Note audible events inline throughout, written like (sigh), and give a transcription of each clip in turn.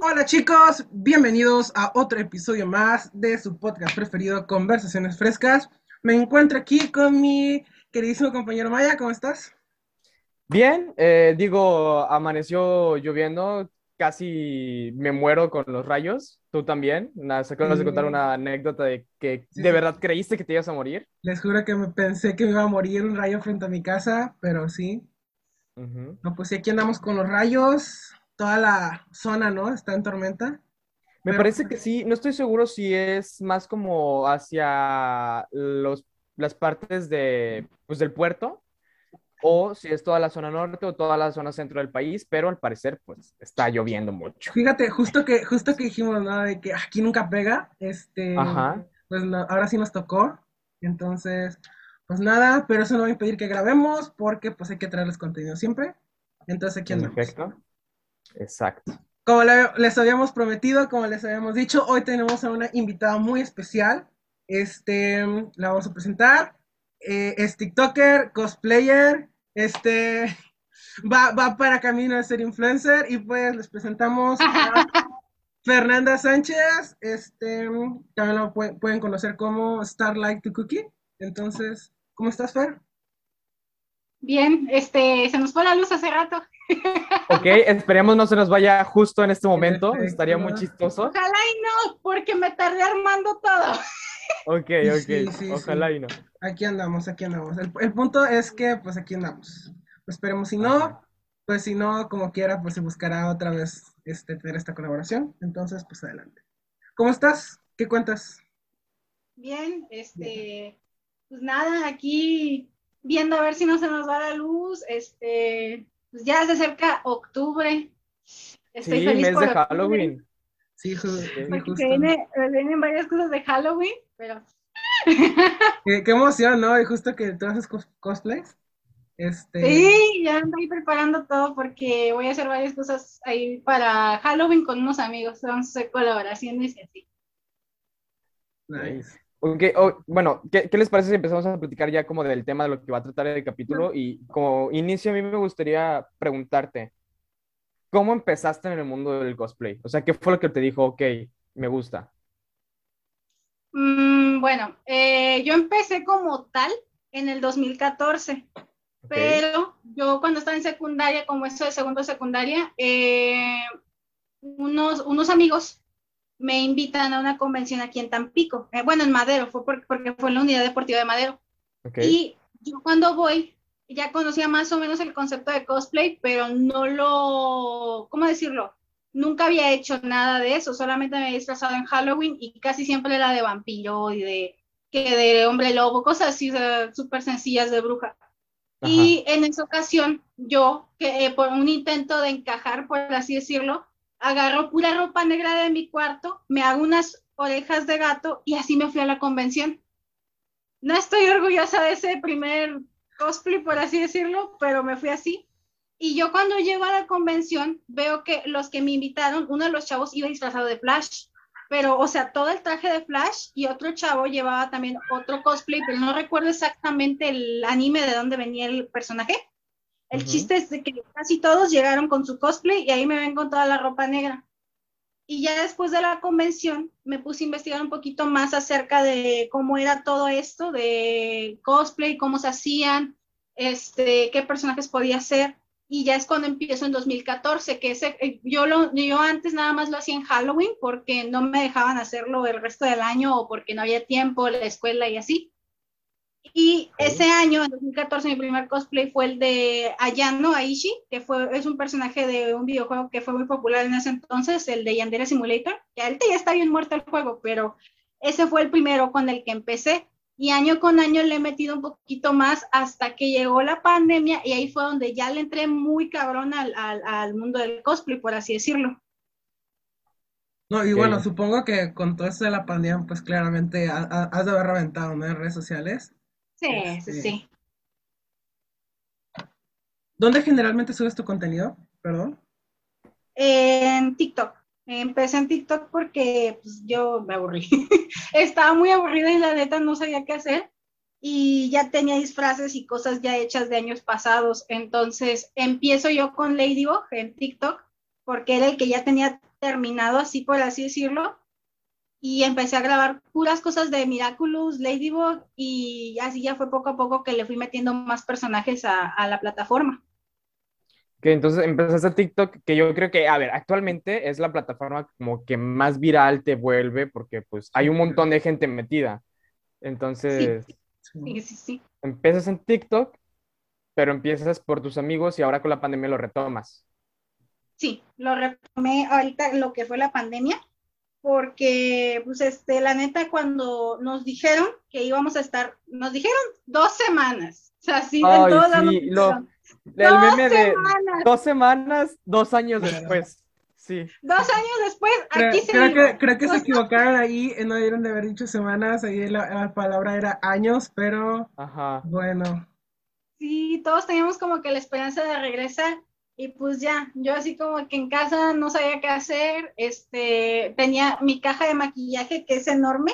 Hola chicos, bienvenidos a otro episodio más de su podcast preferido, Conversaciones Frescas. Me encuentro aquí con mi queridísimo compañero Maya, ¿cómo estás? Bien, eh, digo, amaneció lloviendo, casi me muero con los rayos, tú también. Se acabas de contar una anécdota de que Sí, de verdad creíste que te ibas a morir. Les juro que me pensé que me iba a morir un rayo frente a mi casa, pero sí. No, pues aquí andamos con los rayos. Toda la zona, ¿no? Está en tormenta. Me Pero- parece que sí, no estoy seguro si es más como hacia los, las partes de, pues, del puerto o si es toda la zona norte o toda la zona centro del país, pero al parecer pues está lloviendo mucho. Fíjate, justo que, justo que dijimos, ¿no? De que aquí nunca pega, este, Ajá. pues no, ahora sí nos tocó. Entonces, pues nada, pero eso no va a impedir que grabemos porque pues hay que traerles contenido siempre. Entonces aquí En andamos. efecto. Exacto. Como le- les habíamos prometido, como les habíamos dicho, hoy tenemos a una invitada muy especial. Este, la vamos a presentar. Eh, es TikToker, cosplayer, este, (laughs) va, va para camino a ser influencer y pues les presentamos a (laughs) Fernanda Sánchez. Este, también lo pue- pueden conocer como Starlight to Cookie. Entonces, ¿cómo estás, Fer? Bien, este, se nos fue la luz hace rato. (laughs) Ok, esperemos no se nos vaya justo en este momento, Perfecto. estaría muy chistoso. Ojalá y no, porque me tardé armando todo. (laughs) Ok, ok, sí, sí, ojalá y no. Aquí andamos, aquí andamos. El, el punto es que, pues aquí andamos. Esperemos si no, pues si no, como quiera, pues se buscará otra vez este, tener esta colaboración. Entonces, pues adelante. ¿Cómo estás? ¿Qué cuentas? Bien, este, pues nada, aquí viendo a ver si no se nos va la luz. Este, pues ya se acerca octubre. Estoy Sí, feliz mes por de octubre, Halloween. Sí, justo. se viene- vienen varias cosas de Halloween, pero Qué, qué emoción, ¿no? Y justo que tú haces cos- cosplays. Este, sí, ya ahí preparando todo porque voy a hacer varias cosas ahí para Halloween con unos amigos. Vamos a hacer colaboraciones y así. nice. Ok, oh, bueno, ¿qué, qué les parece si empezamos a platicar ya como del tema de lo que va a tratar el capítulo? Y como inicio, a mí me gustaría preguntarte, ¿cómo empezaste en el mundo del cosplay? O sea, ¿qué fue lo que te dijo, ok, me gusta? Mm, bueno, eh, yo empecé como tal en el 2014, Ok, pero yo cuando estaba en secundaria, como eso de segundo secundaria, eh, unos, unos amigos me invitan a una convención aquí en Tampico, eh, bueno, en Madero, fue por- porque fue en la unidad deportiva de Madero. Y yo cuando voy, ya conocía más o menos el concepto de cosplay, pero no lo, ¿cómo decirlo? Nunca había hecho nada de eso, solamente me había disfrazado en Halloween y casi siempre era de vampiro y de, que de hombre lobo, cosas así súper sencillas de bruja. Ajá. Y en esa ocasión, yo, que eh, por un intento de encajar, por así decirlo, agarro pura ropa negra de mi cuarto, me hago unas orejas de gato y así me fui a la convención. No estoy orgullosa de ese primer cosplay, por así decirlo, pero me fui así. Y yo cuando llego a la convención veo que los que me invitaron, uno de los chavos iba disfrazado de Flash, pero o sea, todo el traje de Flash y otro chavo llevaba también otro cosplay, pero no recuerdo exactamente el anime de dónde venía el personaje. El chiste es de que casi todos llegaron con su cosplay y ahí me ven con toda la ropa negra. Y ya después de la convención me puse a investigar un poquito más acerca de cómo era todo esto de cosplay, cómo se hacían, este, qué personajes podía ser. Y ya es cuando empiezo en 2014, que ese, eh, yo, lo, yo antes nada más lo hacía en Halloween porque no me dejaban hacerlo el resto del año o porque no había tiempo, la escuela y así. Y ese año, en 2014, mi primer cosplay fue el de Ayano Aishi, que fue, es un personaje de un videojuego que fue muy popular en ese entonces, el de Yandere Simulator, que ahorita ya está bien muerto el juego, pero ese fue el primero con el que empecé. Y año con año le he metido un poquito más hasta que llegó la pandemia y ahí fue donde ya le entré muy cabrón al, al, al mundo del cosplay, por así decirlo. No, y bueno, supongo que con todo esto de la pandemia, pues claramente ha- ha- has de haber reventado, ¿no? En redes sociales. Sí, Este, sí, sí. ¿Dónde generalmente subes tu contenido? Perdón. En TikTok. Empecé en TikTok porque pues, yo me aburrí. (laughs) Estaba muy aburrida y la neta no sabía qué hacer. y ya tenía disfraces y cosas ya hechas de años pasados. Entonces empiezo yo con Ladybug en TikTok, porque era el que ya tenía terminado, así por así decirlo, y empecé a grabar puras cosas de Miraculous, Ladybug, y así ya fue poco a poco que le fui metiendo más personajes a, a la plataforma. Que entonces empezaste TikTok, que yo creo que, a ver, actualmente es la plataforma como que más viral te vuelve, porque pues hay un montón de gente metida. Entonces... Sí. Sí, sí, sí. Empiezas en TikTok, pero empiezas por tus amigos y ahora con la pandemia lo retomas. Sí, lo retomé ahorita lo que fue la pandemia, porque, pues, este, la neta, cuando nos dijeron que íbamos a estar, nos dijeron dos semanas. O sea, sí, Ay, en todos sí, lados. lo- El de semanas. dos semanas, dos años después. Sí. Dos años después, Creo, aquí creo seguimos. que, creo que se equivocaron ahí, eh, no debieron de haber dicho semanas, ahí la, la palabra era años, pero Ajá. bueno. Sí, todos teníamos como que la esperanza de regresar y pues ya, yo así como que en casa no sabía qué hacer, este, tenía mi caja de maquillaje que es enorme,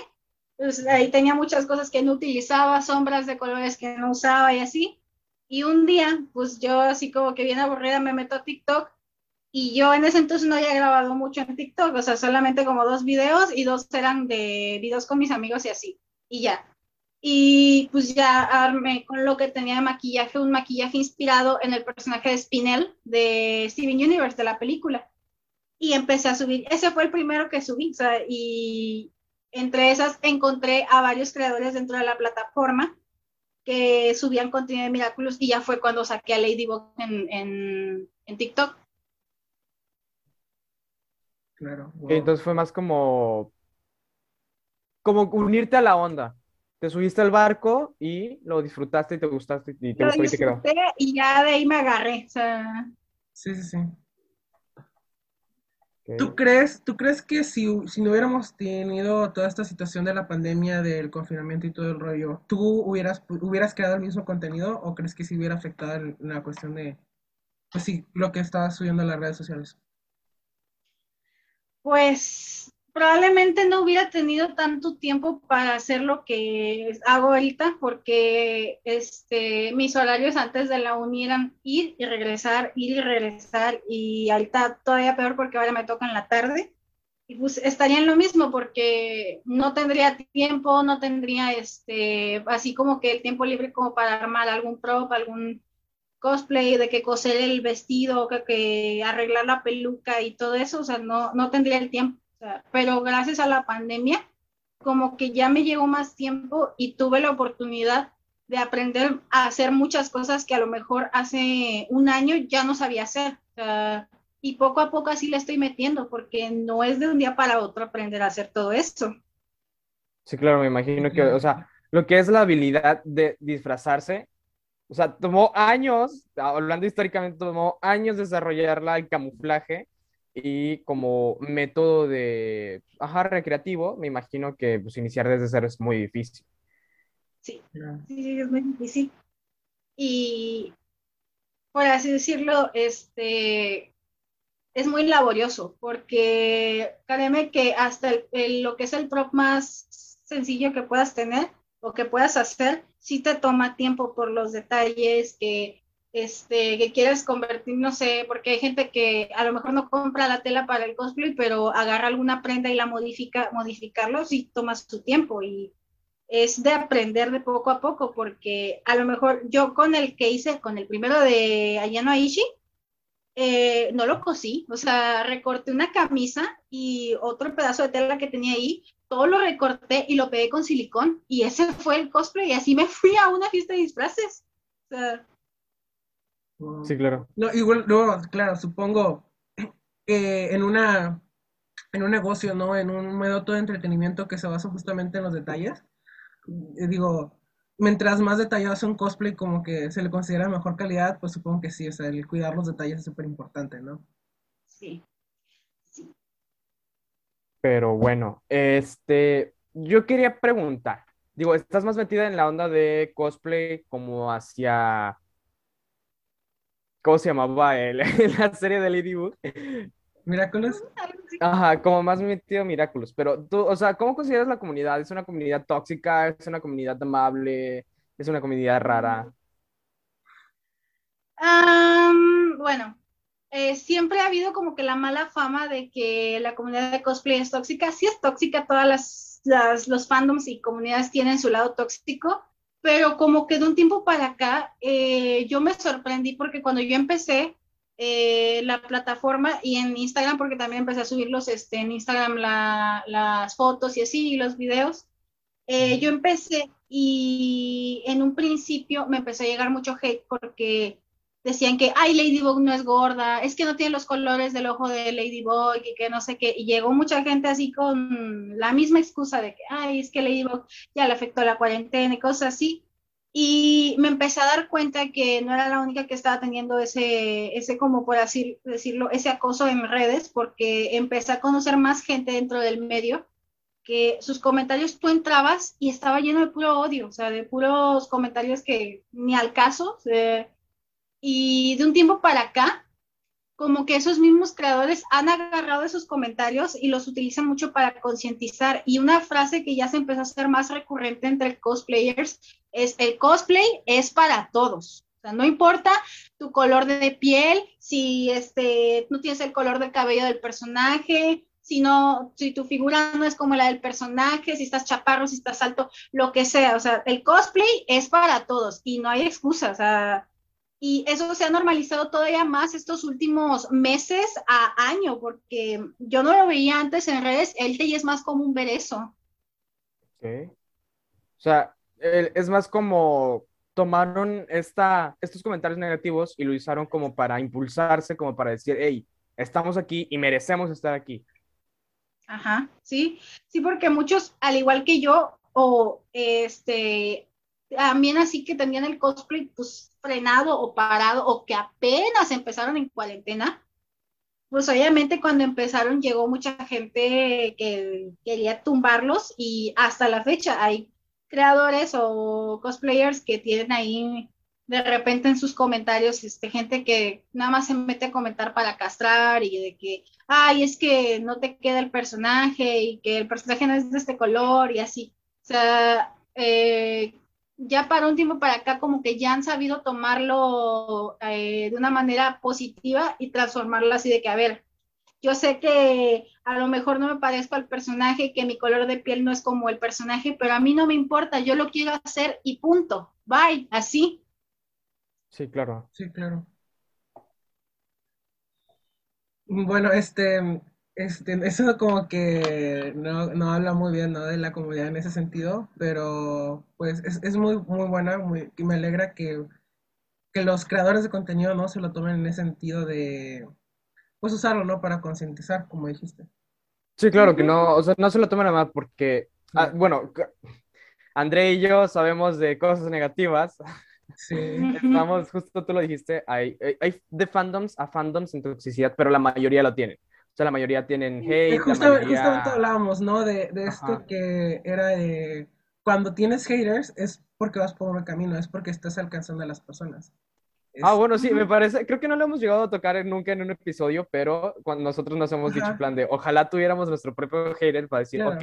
pues ahí tenía muchas cosas que no utilizaba, sombras de colores que no usaba y así, y un día, pues yo así como que bien aburrida me meto a TikTok y yo en ese entonces no había grabado mucho en TikTok, o sea, solamente como dos videos y dos eran de videos con mis amigos y así, y ya. Y pues ya armé con lo que tenía de maquillaje, un maquillaje inspirado en el personaje de Spinel de Steven Universe, de la película. Y empecé a subir, ese fue el primero que subí, o sea, y entre esas encontré a varios creadores dentro de la plataforma que subían contenido de Miraculous y ya fue cuando saqué a Ladybug en, en, en TikTok. Claro. wow. Entonces fue más como, como unirte a la onda. Te subiste al barco y lo disfrutaste y te gustaste y te Lo gustó y te quedó. y ya de ahí me agarré, o sea, Sí, sí, sí. ¿Tú crees, tú crees que si, si no hubiéramos tenido toda esta situación de la pandemia, del confinamiento y todo el rollo, ¿tú hubieras, hubieras creado el mismo contenido o crees que si hubiera afectado el- la cuestión de, pues sí, lo que estabas subiendo a las redes sociales? pues probablemente no hubiera tenido tanto tiempo para hacer lo que hago ahorita, porque este, mis horarios antes de la uni eran ir y regresar, ir y regresar, y ahorita todavía peor porque ahora me toca en la tarde. Y pues estaría en lo mismo porque no tendría tiempo, no tendría este, así como que el tiempo libre como para armar algún prop, algún cosplay, de que coser el vestido, que, que arreglar la peluca y todo eso, o sea, no, no tendría el tiempo. Sea, pero gracias a la pandemia, como que ya me llegó más tiempo y tuve la oportunidad de aprender a hacer muchas cosas que a lo mejor hace un año ya no sabía hacer. O sea, y poco a poco así le estoy metiendo, porque no es de un día para otro aprender a hacer todo esto. Sí, claro, me imagino que, o sea, lo que es la habilidad de disfrazarse, o sea, tomó años, hablando históricamente, tomó años desarrollarla, el camuflaje y como método de, ajá, recreativo, me imagino que pues iniciar desde cero es muy difícil. Sí, sí, sí, es muy difícil. Y por así decirlo, este es muy laborioso, porque créeme que hasta el- el- lo que es el prop más sencillo que puedas tener o que puedas hacer, sí te toma tiempo por los detalles que, este, que quieres convertir, no sé, porque hay gente que a lo mejor no compra la tela para el cosplay, pero agarra alguna prenda y la modifica, modificarlo, sí toma su tiempo y es de aprender de poco a poco, porque a lo mejor yo con el que hice, con el primero de Ayano Aishi, eh, no lo cosí, o sea, recorté una camisa y otro pedazo de tela que tenía ahí, todo lo recorté y lo pegué con silicón y ese fue el cosplay y así me fui a una fiesta de disfraces. O sea, Sí, claro. No, igual, no, claro, supongo que en una, en un negocio, ¿no? En un método de entretenimiento que se basa justamente en los detalles. eh, Digo, mientras más detallado sea un cosplay, como que se le considera de mejor calidad, pues supongo que sí, o sea, el cuidar los detalles es súper importante, ¿no? sí. sí. Pero bueno, este, yo quería preguntar, digo, ¿estás más metida en la onda de cosplay como hacia, ¿cómo se llamaba el, (laughs) la serie de Ladybug? Miraculous. Algo Ajá, como más metido Miraculous. Pero tú, o sea, ¿cómo consideras la comunidad? ¿Es una comunidad tóxica? ¿Es una comunidad amable? ¿Es una comunidad rara? bueno, eh, siempre ha habido como que la mala fama de que la comunidad de cosplay es tóxica. Sí es tóxica, todas las, los fandoms y comunidades tienen su lado tóxico, pero como que de un tiempo para acá eh, yo me sorprendí porque cuando yo empecé eh, la plataforma y en Instagram, porque también empecé a subirlos este, en Instagram las fotos y así, y los videos, yo empecé y en un principio me empezó a llegar mucho hate porque decían que, ay, Ladybug no es gorda, es que no tiene los colores del ojo de Ladybug y que no sé qué. Y llegó mucha gente así con la misma excusa de que, ay, es que Ladybug ya le afectó la cuarentena y cosas así. Y me empecé a dar cuenta que no era la única que estaba teniendo ese, ese como por así decirlo, ese acoso en redes, porque empecé a conocer más gente dentro del medio que sus comentarios tú entrabas y estaba lleno de puro odio, o sea, de puros comentarios que ni al caso. Y de un tiempo para acá, como que esos mismos creadores han agarrado esos comentarios y los utilizan mucho para concientizar. Y una frase que ya se empezó a hacer más recurrente entre cosplayers es el cosplay es para todos. O sea, no importa tu color de piel, si este, no tienes el color del cabello del personaje, si no, si tu figura no es como la del personaje, si estás chaparro, si estás alto, lo que sea. O sea, el cosplay es para todos y no hay excusa. O sea, y eso se ha normalizado todavía más estos últimos meses a año, porque yo no lo veía antes en redes, él y es más común ver eso. Ok. O sea, es más como tomaron esta, estos comentarios negativos y lo usaron como para impulsarse, como para decir, hey, estamos aquí y merecemos estar aquí. Ajá, sí, sí, porque muchos, al igual que yo, o este, también así que tenían el cosplay pues frenado o parado o que apenas empezaron en cuarentena, pues obviamente cuando empezaron llegó mucha gente que quería tumbarlos y hasta la fecha hay creadores o cosplayers que tienen ahí de repente en sus comentarios este, gente que nada más se mete a comentar para castrar y de que, ay, es que no te queda el personaje y que el personaje no es de este color y así. O sea, eh, ya para un tiempo para acá como que ya han sabido tomarlo eh, de una manera positiva y transformarlo así de que, a ver, yo sé que a lo mejor no me parezco al personaje, que mi color de piel no es como el personaje, pero a mí no me importa, yo lo quiero hacer y punto, bye, así. Sí, claro. Sí, claro. Bueno, este, este, eso como que no, habla muy bien, ¿no? de la comunidad en ese sentido, pero pues es, muy, muy buena muy, y me alegra que, los creadores de contenido no se lo tomen en ese sentido de pues usarlo, ¿no? Para concientizar, como dijiste. Sí, claro, que no, o sea, no se lo tomen a mal porque, ah, bueno, André y yo sabemos de cosas negativas. Sí. Estamos, justo tú lo dijiste, hay, hay de fandoms a fandoms en toxicidad, pero la mayoría lo tienen la mayoría tienen hate. Justamente hablábamos, ¿no? De, esto que era de cuando tienes haters es porque vas por un camino, es porque estás alcanzando a las personas. Ah, bueno, sí, me parece, creo que no lo hemos llegado a tocar nunca en un episodio, pero cuando nosotros nos hemos dicho plan de, ojalá tuviéramos nuestro propio hater para decir, ok,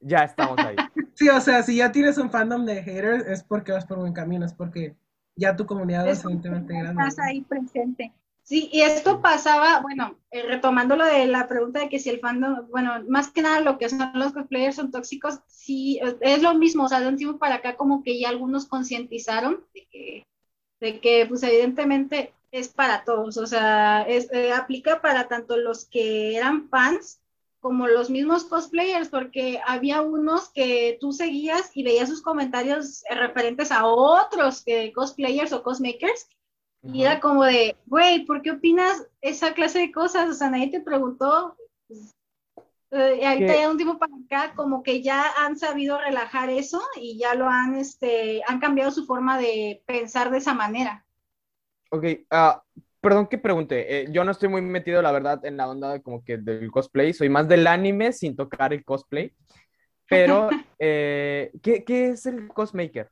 ya estamos ahí. (laughs) sí, o sea, si ya tienes un fandom de haters es porque vas por buen camino, es porque ya tu comunidad es suficientemente grande. Estás ahí presente. Sí, y esto pasaba, bueno, eh, retomando lo de la pregunta de que si el fandom, bueno, más que nada lo que son los cosplayers son tóxicos, sí, es lo mismo, o sea, de un tiempo para acá como que ya algunos concientizaron de que, de que, pues evidentemente es para todos, o sea, es, eh, aplica para tanto los que eran fans como los mismos cosplayers, porque había unos que tú seguías y veías sus comentarios referentes a otros cosplayers o cosmakers, y era como de, güey, ¿por qué opinas esa clase de cosas? O sea, nadie te preguntó. Eh, y ahorita ya un tiempo para acá, como que ya han sabido relajar eso y ya lo han, este, han cambiado su forma de pensar de esa manera. Ok, uh, perdón que pregunte, eh, yo no estoy muy metido, la verdad, en la onda como que del cosplay, soy más del anime sin tocar el cosplay, pero, (laughs) eh, ¿qué, ¿qué, es el cosmaker?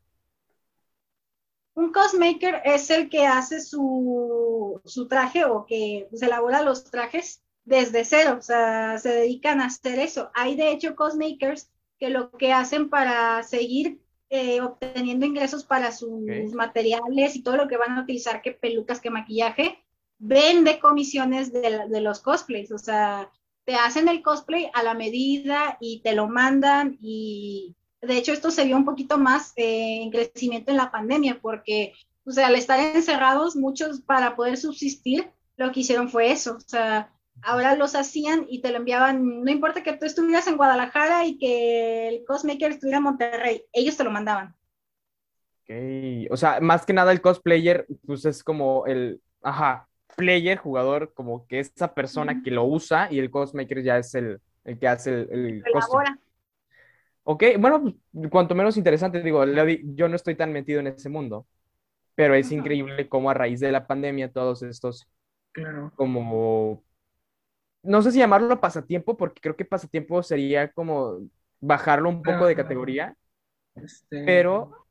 Un cosmaker es el que hace su, su traje o que se elabora los trajes desde cero, o sea, se dedican a hacer eso. Hay de hecho cosmakers que lo que hacen para seguir eh, obteniendo ingresos para sus materiales y todo lo que van a utilizar, que pelucas, que maquillaje, vende comisiones de, de los cosplays, o sea, te hacen el cosplay a la medida y te lo mandan y de hecho esto se vio un poquito más eh, en crecimiento en la pandemia porque, o sea, al estar encerrados, muchos para poder subsistir, lo que hicieron fue eso, o sea, ahora los hacían y te lo enviaban, no importa que tú estuvieras en Guadalajara y que el cosmaker estuviera en Monterrey, ellos te lo mandaban. Ok, o sea, más que nada el cosplayer, pues es como el, ajá, player, jugador, como que esa persona que lo usa y el cosmaker ya es el, el que hace el, el Ok, bueno, pues, cuanto menos interesante, digo, yo no estoy tan metido en ese mundo, pero es increíble cómo a raíz de la pandemia todos estos, claro. como, no sé si llamarlo pasatiempo, porque creo que pasatiempo sería como bajarlo un poco de categoría, este... pero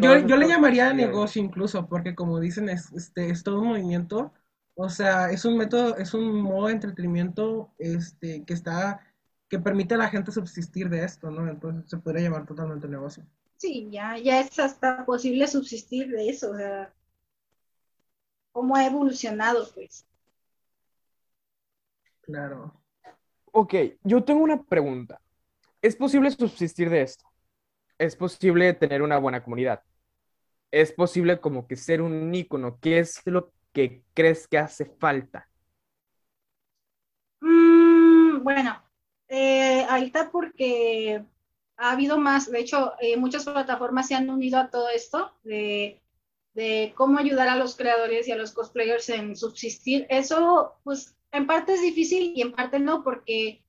yo, le llamaría negocio incluso, porque como dicen, es, este, es todo un movimiento. O sea, es un método, es un modo de entretenimiento este, que está, que permite a la gente subsistir de esto, ¿no? Entonces se podría llamar totalmente negocio. Sí, ya, ya es hasta posible subsistir de eso, o sea, cómo ha evolucionado, pues. Claro. Ok, yo tengo una pregunta. ¿Es posible subsistir de esto? es posible tener una buena comunidad. Es posible como que ser un ícono. ¿Qué es lo que crees que hace falta? Mm, bueno, eh, ahorita porque ha habido más, de hecho, eh, muchas plataformas se han unido a todo esto de, cómo ayudar a los creadores y a los cosplayers en subsistir. Eso, pues, en parte es difícil y en parte no, porque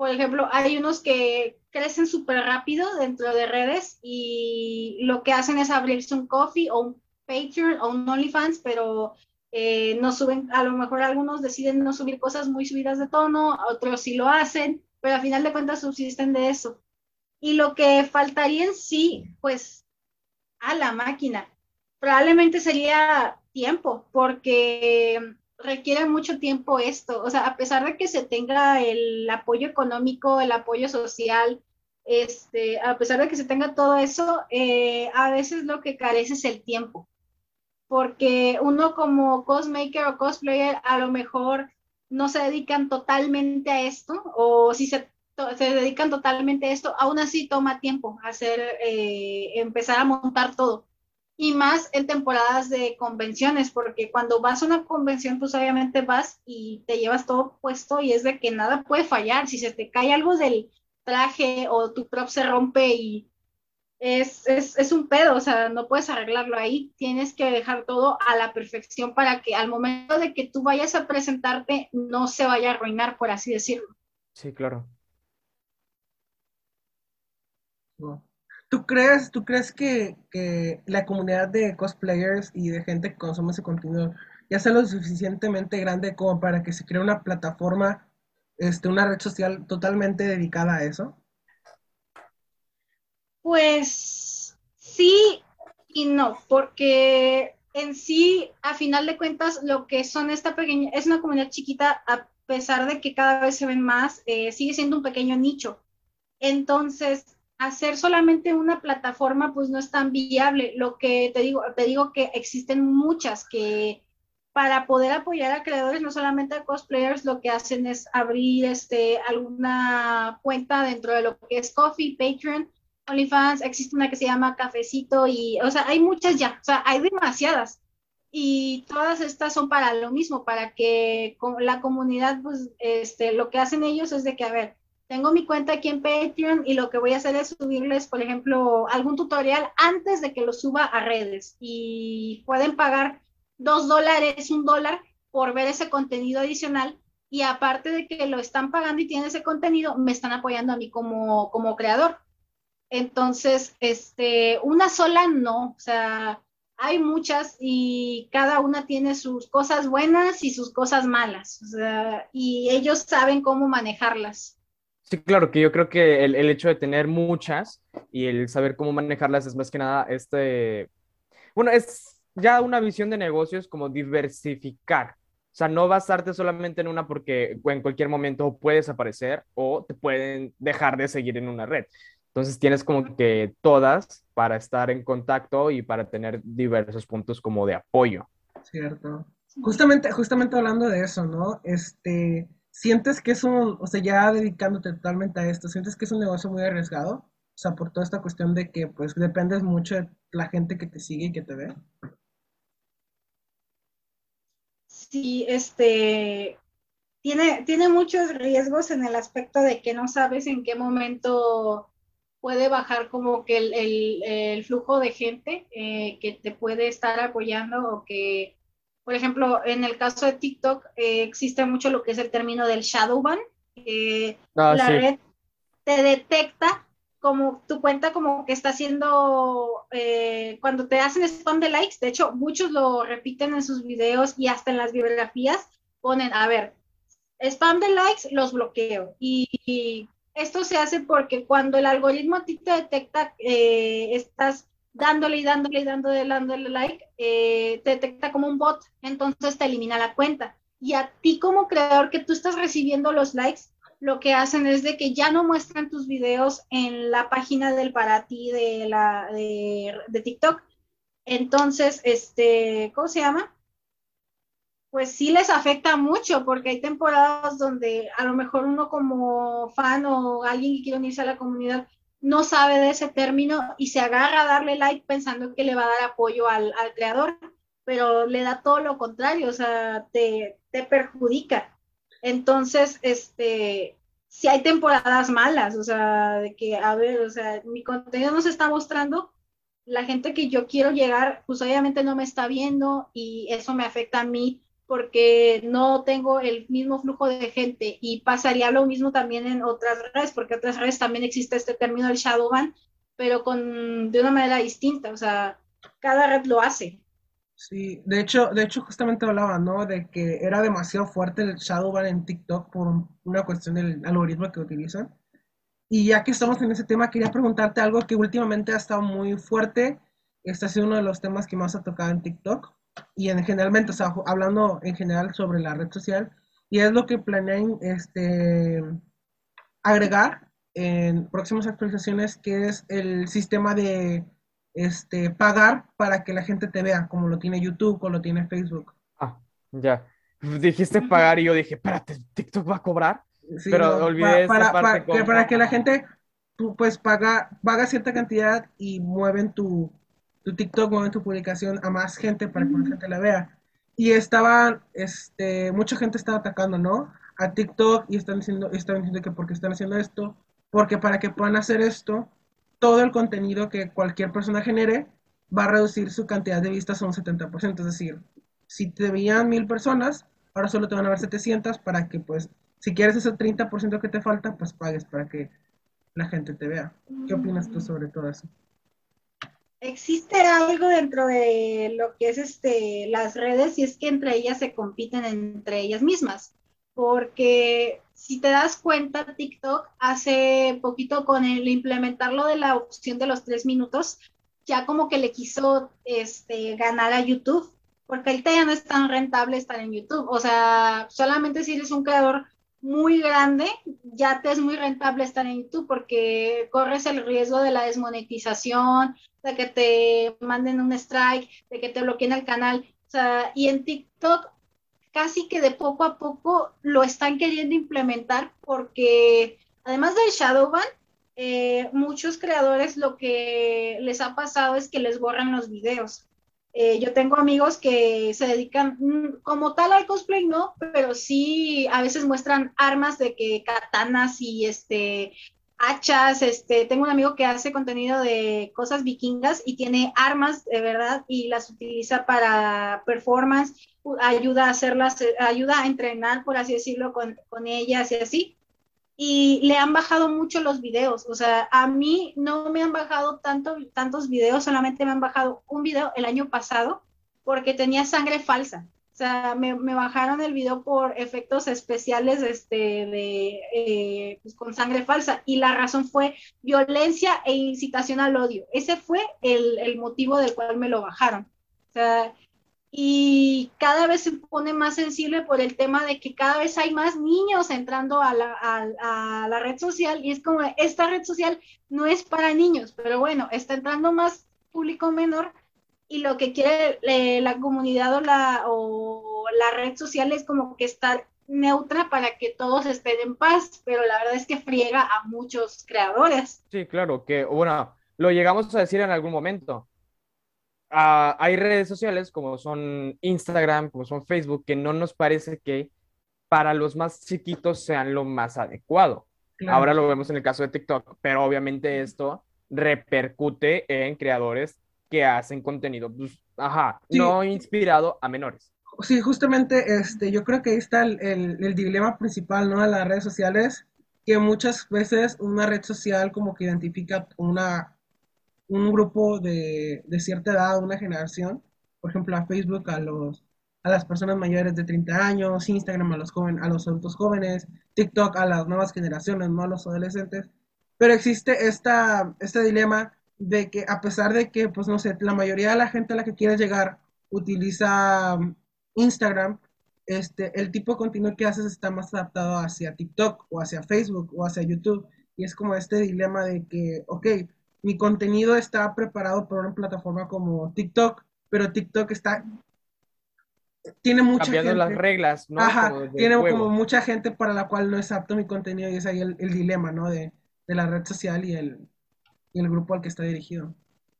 por ejemplo, hay unos que crecen súper rápido dentro de redes y lo que hacen es abrirse un coffee o un Patreon o un OnlyFans, pero eh, no suben, a lo mejor algunos deciden no subir cosas muy subidas de tono, otros sí lo hacen, pero al final de cuentas subsisten de eso. Y lo que faltaría en sí, pues, a la máquina, probablemente sería tiempo, porque requiere mucho tiempo esto, o sea, a pesar de que se tenga el apoyo económico, el apoyo social, este, a pesar de que se tenga todo eso, eh, a veces lo que carece es el tiempo, porque uno como cosmaker o cosplayer a lo mejor no se dedican totalmente a esto, o si se, se dedican totalmente a esto, aún así toma tiempo hacer, eh, empezar a montar todo y más en temporadas de convenciones, porque cuando vas a una convención, pues obviamente vas y te llevas todo puesto y es de que nada puede fallar. Si se te cae algo del traje o tu prop se rompe y es, es, es, un pedo, o sea, no puedes arreglarlo ahí, tienes que dejar todo a la perfección para que al momento de que tú vayas a presentarte no se vaya a arruinar, por así decirlo. Sí, claro. ¿Tú crees, tú crees que, la comunidad de cosplayers y de gente que consume ese contenido ya sea lo suficientemente grande como para que se cree una plataforma, este, una red social totalmente dedicada a eso? Pues sí y no, porque en sí, a final de cuentas, lo que son esta pequeña, es una comunidad chiquita, a pesar de que cada vez se ven más, eh, sigue siendo un pequeño nicho. Entonces, hacer solamente una plataforma pues no es tan viable. Lo que te digo, te digo que existen muchas que para poder apoyar a creadores, no solamente a cosplayers, lo que hacen es abrir este, alguna cuenta dentro de lo que es Coffee, Patreon, OnlyFans, existe una que se llama Cafecito y, o sea, hay muchas ya, o sea, hay demasiadas. Y todas estas son para lo mismo, para que la comunidad, pues, este, lo que hacen ellos es de que, a ver, tengo mi cuenta aquí en Patreon y lo que voy a hacer es subirles, por ejemplo, algún tutorial antes de que lo suba a redes y pueden pagar dos dólares, un dólar por ver ese contenido adicional y aparte de que lo están pagando y tienen ese contenido, me están apoyando a mí como, como creador. Entonces, este, una sola no, o sea, hay muchas y cada una tiene sus cosas buenas y sus cosas malas, y ellos saben cómo manejarlas. Sí, claro, que yo creo que el, hecho de tener muchas y el saber cómo manejarlas es más que nada este, bueno, es ya una visión de negocios como diversificar, O sea, no basarte solamente en una porque en cualquier momento puedes aparecer o te pueden dejar de seguir en una red. Entonces tienes como que todas para estar en contacto y para tener diversos puntos como de apoyo. Cierto. Justamente, justamente hablando de eso, ¿no? Este, ¿sientes que es un, o sea, ya dedicándote totalmente a esto, sientes que es un negocio muy arriesgado? O sea, por toda esta cuestión de que pues dependes mucho de la gente que te sigue y que te ve. Sí, este, tiene, tiene muchos riesgos en el aspecto de que no sabes en qué momento puede bajar como que el, flujo de gente eh, que te puede estar apoyando o que, por ejemplo, en el caso de TikTok eh, existe mucho lo que es el término del shadow ban. Ah, la red te detecta como tu cuenta como que está haciendo, eh, cuando te hacen spam de likes, de hecho muchos lo repiten en sus videos y hasta en las biografías ponen, a ver, spam de likes los bloqueo. Y, esto se hace porque cuando el algoritmo a detecta, eh, estás dándole y dándole y dándole, dándole like, eh, te detecta como un bot, entonces te elimina la cuenta. Y a ti como creador que tú estás recibiendo los likes, lo que hacen es de que ya no muestran tus videos en la página del para ti de, la, de, TikTok. Entonces, este, ¿cómo se llama? Pues sí les afecta mucho porque hay temporadas donde a lo mejor uno como fan o alguien que quiere unirse a la comunidad no sabe de ese término y se agarra a darle like pensando que le va a dar apoyo al, creador, pero le da todo lo contrario, o sea, te, te perjudica. Entonces, este, si hay temporadas malas, o sea, de que, a ver, o sea, mi contenido no se está mostrando, la gente que yo quiero llegar, pues obviamente no me está viendo y eso me afecta a mí porque no tengo el mismo flujo de gente y pasaría lo mismo también en otras redes, porque en otras redes también existe este término del shadow ban, pero con, de una manera distinta, o sea, cada red lo hace. Sí, de hecho, de hecho justamente hablaba, ¿no? De que era demasiado fuerte el Shadowban en TikTok por una cuestión del algoritmo que utilizan. Y ya que estamos en ese tema, quería preguntarte algo que últimamente ha estado muy fuerte. Este ha sido uno de los temas que más ha tocado en TikTok. Y en generalmente, o sea, hablando en general sobre la red social. Y es lo que planean este, agregar en próximas actualizaciones, que es el sistema de este, pagar para que la gente te vea, como lo tiene YouTube o lo tiene Facebook. Ah, ya. Dijiste pagar y yo dije, espérate, TikTok va a cobrar. pero olvidé para, parte para, para, que la gente, tú pues paga, paga cierta cantidad y mueven tu, tu TikTok, mueven tu publicación a más gente para que la gente la vea. Y estaban, este, mucha gente estaba atacando, ¿no? A TikTok y están diciendo, están diciendo que porque están haciendo esto, porque para que puedan hacer esto, todo el contenido que cualquier persona genere va a reducir su cantidad de vistas a un 70%. Es decir, si te veían mil personas, ahora solo te van a ver 700 para que, pues, si quieres ese 30% que te falta, pues pagues para que la gente te vea. ¿Qué opinas tú sobre todo eso? Existe algo dentro de lo que es este, las redes y es que entre ellas se compiten entre ellas mismas, porque si te das cuenta, TikTok hace poquito con el implementarlo de la opción de los tres minutos, ya como que le quiso este, ganar a YouTube, porque ahorita ya no es tan rentable estar en YouTube. O sea, solamente si eres un creador muy grande, ya te es muy rentable estar en YouTube porque corres el riesgo de la desmonetización, de que te manden un strike, de que te bloqueen el canal. Y en TikTok casi que de poco a poco lo están queriendo implementar porque además del Shadowban, eh, muchos creadores lo que les ha pasado es que les borran los videos. Eh, yo tengo amigos que se dedican mm, como tal al cosplay, no, pero sí a veces muestran armas de que katanas y este hachas, este, tengo un amigo que hace contenido de cosas vikingas y tiene armas de verdad y las utiliza para performance, ayuda a hacerlas, ayuda a entrenar, por así decirlo, con, con ellas y así. Y le han bajado mucho los videos, o sea, a mí no me han bajado tanto, tantos videos, solamente me han bajado un video el año pasado porque tenía sangre falsa sea, me, bajaron el video por efectos especiales este, de, eh, pues, con sangre falsa y la razón fue violencia e incitación al odio. Ese fue el, motivo del cual me lo bajaron. O sea, y cada vez se pone más sensible por el tema de que cada vez hay más niños entrando a la, a, la, red social y es como esta red social no es para niños, pero bueno, está entrando más público menor y lo que quiere eh, la comunidad o la, o la red social es como que estar neutra para que todos estén en paz, pero la verdad es que friega a muchos creadores. Sí, claro, que bueno, lo llegamos a decir en algún momento. Ah, hay redes sociales como son Instagram, como son Facebook, que no nos parece que para los más chiquitos sean lo más adecuado. Ahora lo vemos en el caso de TikTok, pero obviamente esto repercute en creadores que hacen contenido, pues, ajá, no inspirado a menores. Sí, justamente este, yo creo que ahí está el, el, dilema principal, ¿no? De las redes sociales, que muchas veces una red social como que identifica una, un grupo de, de cierta edad, una generación, por ejemplo, a Facebook, a los a las personas mayores de 30 años, Instagram a los jóvenes, a los adultos jóvenes, TikTok a las nuevas generaciones, no a los adolescentes. Pero existe esta, este dilema de que a pesar de que, pues no sé, la mayoría de la gente a la que quieres llegar utiliza Instagram, este, el tipo de contenido que haces está más adaptado hacia TikTok o hacia Facebook o hacia YouTube. Y es como este dilema de que, ok, mi contenido está preparado por una plataforma como TikTok, pero TikTok está tiene mucha Cambiando las reglas, ¿no? Ajá, tiene como mucha gente para la cual no es apto mi contenido y es ahí el, dilema, ¿no? De, la red social y el, y el grupo al que está dirigido.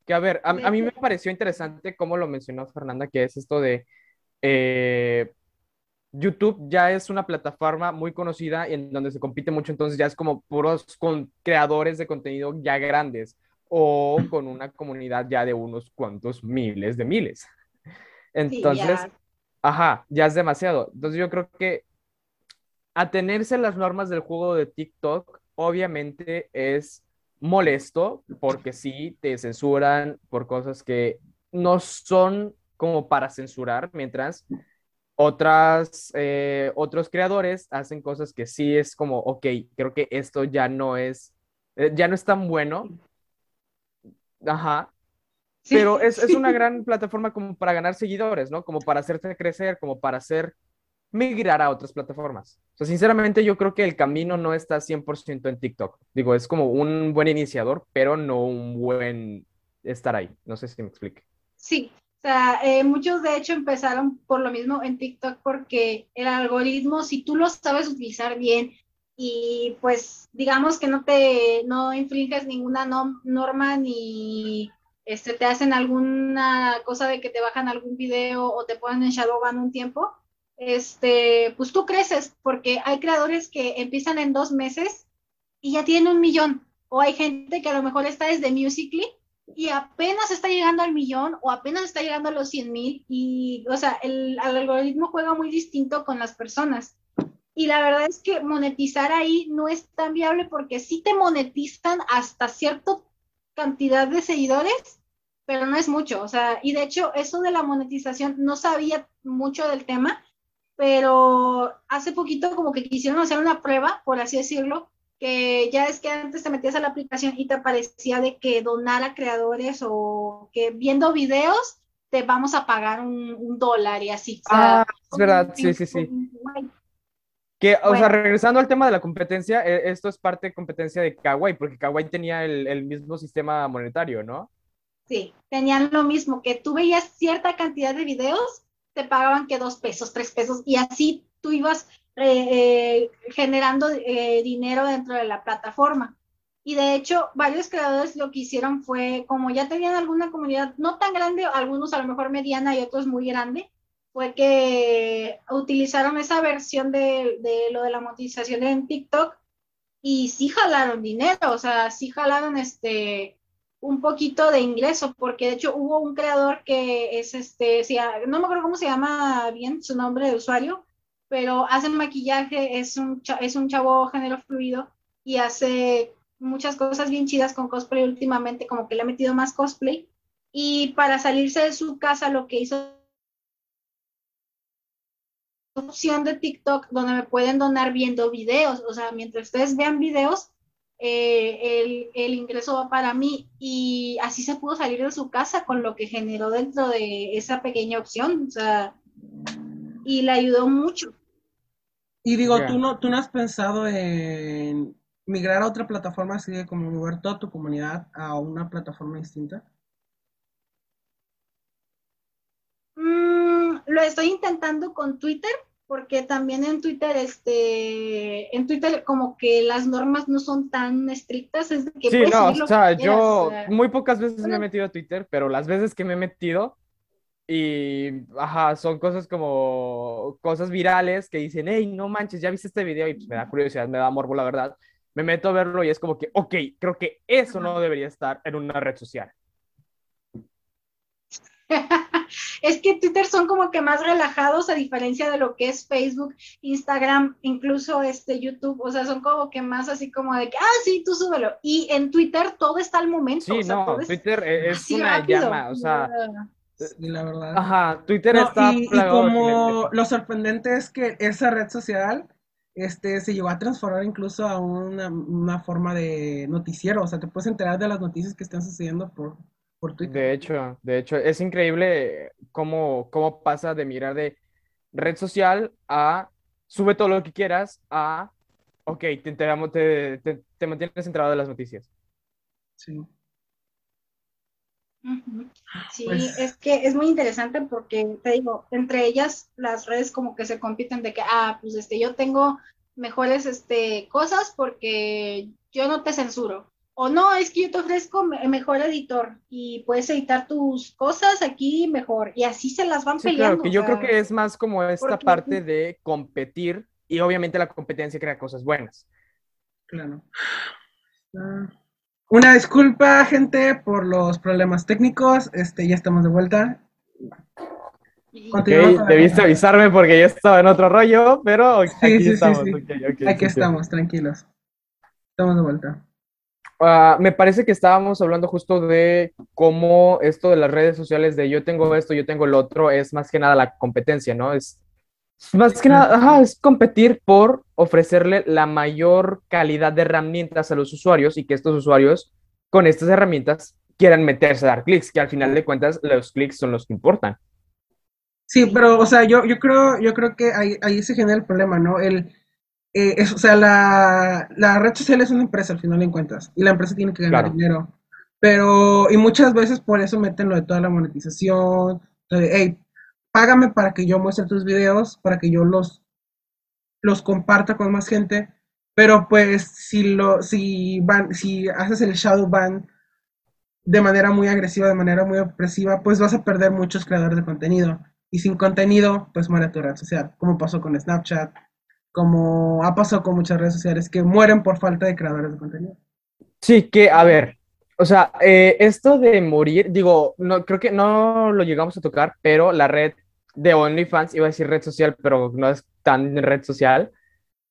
Que a ver, a, a, mí me pareció interesante cómo lo mencionó Fernanda, que es esto de eh, YouTube ya es una plataforma muy conocida en donde se compite mucho, entonces ya es como puros con creadores de contenido ya grandes o con una comunidad ya de unos cuantos miles de miles. Entonces, ajá, ya es demasiado. Entonces yo creo que atenerse a las normas del juego de TikTok obviamente es molesto porque sí te censuran por cosas que no son como para censurar, mientras otras, eh, otros creadores hacen cosas que sí es como, ok, creo que esto ya no es, eh, ya no es tan bueno. Ajá. Pero es, es, una gran plataforma como para ganar seguidores, ¿no? Como para hacerte crecer, como para hacer migrar a otras plataformas. O sea, sinceramente yo creo que el camino no está 100% en TikTok. Digo, es como un buen iniciador, pero no un buen estar ahí. No sé si me explique. Sí, o sea, eh, muchos de hecho empezaron por lo mismo en TikTok porque el algoritmo, si tú lo sabes utilizar bien y pues digamos que no te, no infringes ninguna norma ni este, te hacen alguna cosa de que te bajan algún video o te ponen en Shadowban un tiempo, este, pues tú creces porque hay creadores que empiezan en dos meses y ya tienen un millón. O hay gente que a lo mejor está desde Musical.ly y apenas está llegando al millón o apenas está llegando a los 100 mil y, o sea, el, algoritmo juega muy distinto con las personas. Y la verdad es que monetizar ahí no es tan viable porque sí te monetizan hasta cierta cantidad de seguidores, pero no es mucho. O sea, y de hecho eso de la monetización no sabía mucho del tema, pero hace poquito como que quisieron hacer una prueba, por así decirlo, que ya es que antes te metías a la aplicación y te aparecía de que donar a creadores o que viendo videos te vamos a pagar un, dólar y así. ah, es verdad, sí, sí, sí. Que, o sea, regresando al tema de la competencia, e, esto es parte de competencia de Kawaii, porque Kawaii tenía el, el, mismo sistema monetario, ¿no? Sí, tenían lo mismo, que tú veías cierta cantidad de videos, te pagaban que dos pesos, tres pesos, y así tú ibas eh, generando eh, dinero dentro de la plataforma. Y de hecho, varios creadores lo que hicieron fue, como ya tenían alguna comunidad no tan grande, algunos a lo mejor mediana y otros muy grande, fue que utilizaron esa versión de, de lo de la monetización en TikTok y sí jalaron dinero, o sea, sí jalaron este un poquito de ingreso, porque de hecho hubo un creador que es este, no me acuerdo cómo se llama bien su nombre de usuario, pero hace maquillaje, es un, es un chavo género fluido y hace muchas cosas bien chidas con cosplay últimamente, como que le ha metido más cosplay. Y para salirse de su casa, lo que hizo opción de TikTok donde me pueden donar viendo videos, o sea, mientras ustedes vean videos, eh, el, el, ingreso va para mí y así se pudo salir de su casa con lo que generó dentro de esa pequeña opción, o sea, y le ayudó mucho. Y digo, ¿tú, no, ¿tú no has pensado en migrar a otra plataforma así de como mover toda tu comunidad a una plataforma distinta? Lo estoy intentando con Twitter, porque también en Twitter, este, en Twitter como que las normas no son tan estrictas, es que Sí, no, o sea, yo muy pocas veces me he metido a Twitter, pero las veces que me he metido, y, ajá, son cosas como cosas virales que dicen, hey, no manches, ya viste este video y pues me da curiosidad, me da morbo, la verdad. Me meto a verlo y es como que, ok, creo que eso no debería estar en una red social. (laughs) es que Twitter son como que más relajados a diferencia de lo que es Facebook, Instagram, incluso este YouTube, o sea, son como que más así como de que, ah, sí, tú súbelo. Y en Twitter todo está al momento. Sí, no, Twitter es, una llama, o sea, Sí, la verdad. Ajá, Twitter está y, y como lo sorprendente es que esa red social este, se llegó a transformar incluso a una, forma de noticiero, o sea, te puedes enterar de las noticias que están sucediendo por, por Twitter. De hecho, de hecho, es increíble cómo, cómo pasa de mirar de red social a sube todo lo que quieras a, ok, te, enteramos, te, te, te mantienes enterado de las noticias. Sí. Sí, pues es que es muy interesante porque te digo, entre ellas las redes como que se compiten de que, ah, pues este, yo tengo mejores este, cosas porque yo no te censuro. O no, es que yo te ofrezco mejor editor y puedes editar tus cosas aquí mejor. Y así se las van peleando. Claro, que yo creo que es más como esta parte de competir y obviamente la competencia crea cosas buenas. Claro. Ah. Una disculpa, gente, por los problemas técnicos. Este, ya estamos de vuelta. Okay, debiste avisarme porque yo estaba en otro rollo, pero aquí estamos. aquí estamos, tranquilos. Estamos de vuelta. Ah, me parece que estábamos hablando justo de cómo esto de las redes sociales de yo tengo esto, yo tengo el otro, es más que nada la competencia, ¿no? Es más que nada, ajá, es competir por ofrecerle la mayor calidad de herramientas a los usuarios y que estos usuarios con estas herramientas quieran meterse a dar clics, que al final de cuentas los clics son los que importan. Sí, pero, o sea, yo, yo creo, yo creo que ahí, ahí se genera el problema, ¿no? El, eh, o sea, la, la, red social es una empresa al final de cuentas, y la empresa tiene que ganar dinero. Pero, y muchas veces por eso meten lo de toda la monetización, de, hey, págame para que yo muestre tus videos, para que yo los, los comparta con más gente, pero pues si lo, si van, si haces el shadow ban de manera muy agresiva, de manera muy opresiva, pues vas a perder muchos creadores de contenido. Y sin contenido, pues muere tu red social, como pasó con Snapchat, como ha pasado con muchas redes sociales que mueren por falta de creadores de contenido. Sí, que, a ver, o sea, eh, esto de morir, digo, no, creo que no lo llegamos a tocar, pero la red de OnlyFans, iba a decir red social, pero no es tan red social.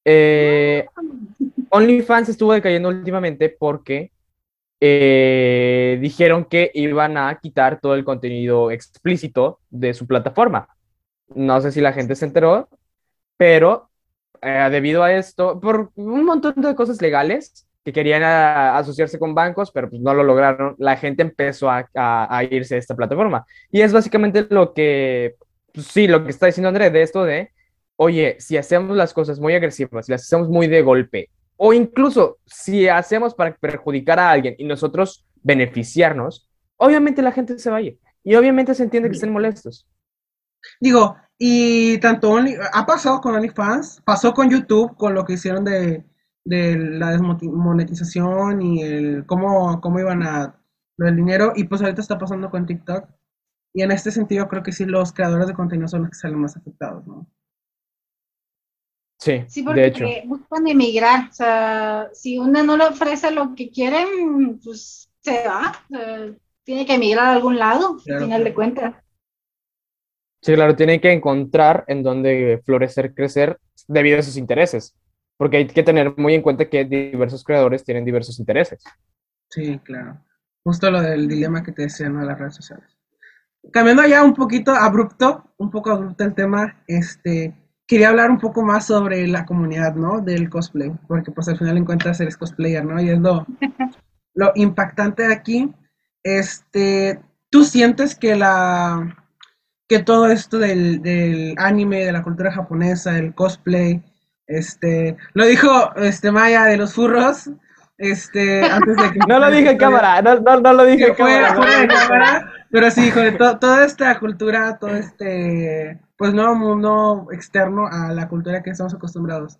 Eh, (laughs) OnlyFans estuvo decayendo últimamente porque eh, dijeron que iban a quitar todo el contenido explícito de su plataforma. No sé si la gente se enteró, pero debido a esto, por un montón de cosas legales, que querían asociarse con bancos, pero pues no lo lograron, la gente empezó a, irse a esta plataforma. Y es básicamente lo que, pues, sí, lo que está diciendo André, de esto de, oye, si hacemos las cosas muy agresivas, si las hacemos muy de golpe, o incluso si hacemos para perjudicar a alguien y nosotros beneficiarnos, obviamente la gente se va a ir. Y obviamente se entiende que estén molestos. Digo, y tanto ha pasado con OnlyFans, pasó con YouTube, con lo que hicieron de de la desmonetización y el cómo, cómo iban a lo del dinero y pues ahorita está pasando con TikTok y en este sentido creo que sí los creadores de contenido son los que salen más afectados, ¿no? Sí, sí porque de hecho. buscan emigrar, o sea, si una no le ofrece lo que quieren, pues se va, tiene que emigrar a algún lado, al final de cuentas. Sí, claro, tiene que encontrar en dónde florecer, crecer debido a sus intereses porque hay que tener muy en cuenta que diversos creadores tienen diversos intereses. Sí, claro. Justo lo del dilema que te decía, ¿no? De las redes sociales. Cambiando ya un poquito abrupto, un poco abrupto el tema, este, quería hablar un poco más sobre la comunidad, ¿no? Del cosplay, porque pues al final en cuentas eres cosplayer, ¿no? Y es lo, (laughs) lo impactante de aquí. Este, ¿tú sientes que la, que todo esto del, del anime, de la cultura japonesa, el cosplay, este, lo dijo este Maya de los furros, este, antes de que... (laughs) no lo dije en cámara, no, no, no lo dije en cámara. Fuera de cámara, pero sí, hijo, de toda esta cultura, todo este, pues nuevo mundo externo a la cultura que estamos acostumbrados,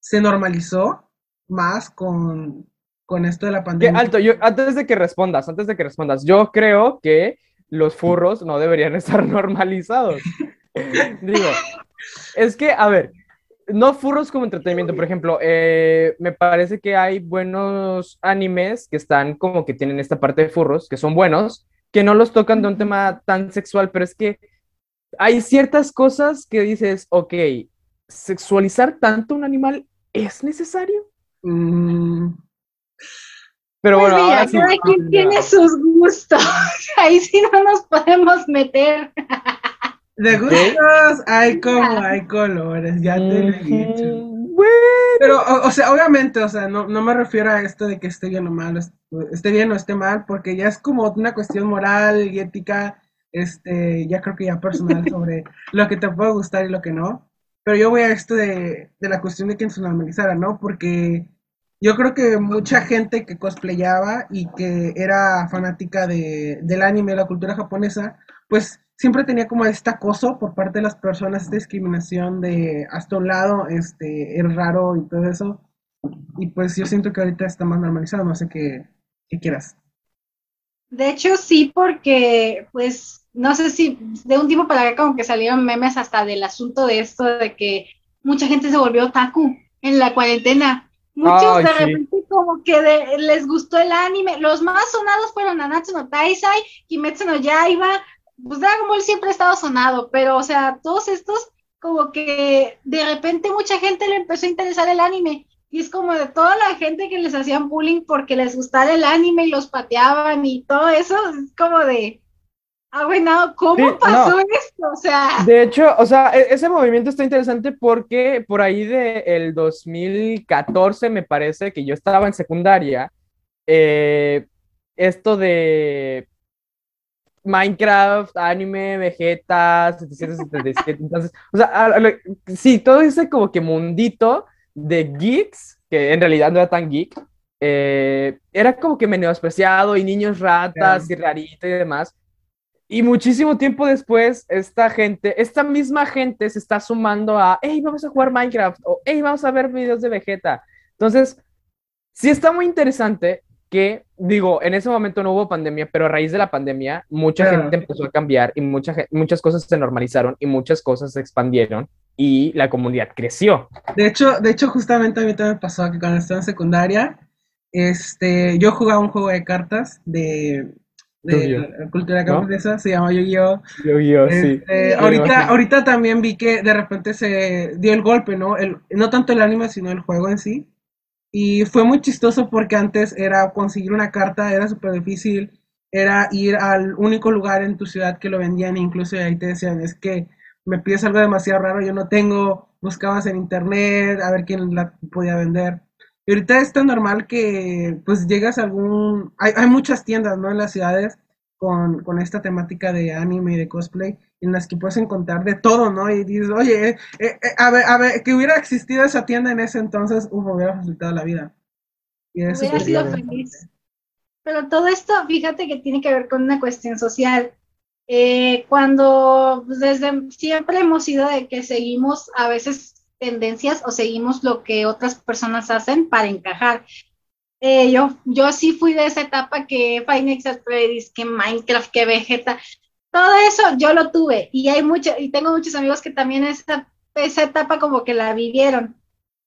se normalizó más con, con esto de la pandemia. alto, yo, antes de que respondas, antes de que respondas, yo creo que los furros no deberían estar (laughs) normalizados. Digo, es que, a ver, no furros como entretenimiento, por ejemplo, eh, me parece que hay buenos animes que están como que tienen esta parte de furros, que son buenos, que no los tocan de un tema tan sexual, pero es que hay ciertas cosas que dices, ok, ¿sexualizar tanto un animal es necesario? Mm. Pero pues bueno, mira, cada quien tiene sus gustos. (laughs) Ahí sí no nos podemos meter. De gustos hay como hay colores, ya te lo he dicho. Pero, o, sea, obviamente, o sea, no, no me refiero a esto de que esté bien o mal, esté bien o esté mal, porque ya es como una cuestión moral y ética, este, ya creo que ya personal (laughs) sobre lo que te puede gustar y lo que no. Pero yo voy a esto de, de la cuestión de que se normalizara, ¿no? Porque yo creo que mucha gente que cosplayaba y que era fanática de, del anime, de la cultura japonesa, pues siempre tenía como este acoso por parte de las personas, esta discriminación de hasta un lado, este, es raro y todo eso. Y pues yo siento que ahorita está más normalizado, no sé qué, qué quieras. De hecho, sí, porque pues no sé si de un tiempo para acá como que salieron memes hasta del asunto de esto de que mucha gente se volvió otaku en la cuarentena Muchos de repente como que les gustó el anime. Los más sonados fueron Nanatsu no Taisai, Kimetsu no Yaiba. Pues Dragon Ball siempre ha estado sonado, pero o sea, todos estos como que de repente mucha gente le empezó a interesar el anime. Y es como de toda la gente que les hacían bullying porque les gustaba el anime y los pateaban y todo eso, es como de, Ah, bueno, ¿cómo pasó esto? O sea. De hecho, o sea, e-, ese movimiento está interesante porque por ahí del el 2014, me parece que yo estaba en secundaria, eh, esto de Minecraft, anime, Vegeta, 777, entonces, o sea, sí, todo ese como que mundito de geeks, que en realidad no era tan geek, eh, era como que menospreciado y niños ratas y rarito y demás. Y muchísimo tiempo después, esta gente, esta misma gente se está sumando a, hey, vamos a jugar Minecraft o hey, vamos a ver videos de Vegeta. Entonces, sí está muy interesante que, digo, en ese momento no hubo pandemia, pero a raíz de la pandemia, mucha gente empezó a cambiar y mucha, muchas cosas se normalizaron y muchas cosas se expandieron y la comunidad creció. De hecho, de hecho justamente a mí también me pasó que cuando estaba en secundaria, este, yo jugaba un juego de cartas de de cultura japonesa, se llama Yu-Gi-Oh! Yu-Gi-Oh! sí. Este, ahorita, ahorita también vi que de repente se dio el golpe, ¿no? El, no tanto el anime, sino el juego en sí. Y fue muy chistoso porque antes era conseguir una carta, era súper difícil, era ir al único lugar en tu ciudad que lo vendían, incluso ahí te decían, es que me pides algo demasiado raro, yo no tengo, buscabas en internet a ver quién la podía vender. Y ahorita es tan normal que pues llegas a algún... Hay, hay muchas tiendas, ¿no? En las ciudades con, con, esta temática de anime y de cosplay en las que puedes encontrar de todo, ¿no? Y dices, oye, eh, eh, eh, a, ver, a ver, que hubiera existido esa tienda en ese entonces, uf, hubiera facilitado la vida. Y eso hubiera sido feliz. Pero todo esto, fíjate que tiene que ver con una cuestión social. cuando pues, desde siempre hemos sido de que seguimos a veces tendencias o seguimos lo que otras personas hacen para encajar. Eh, yo, yo sí fui de esa etapa que Finex Freddy's, que Minecraft, que Vegeta, todo eso yo lo tuve y hay mucho, y tengo muchos amigos que también esa, esa etapa como que la vivieron.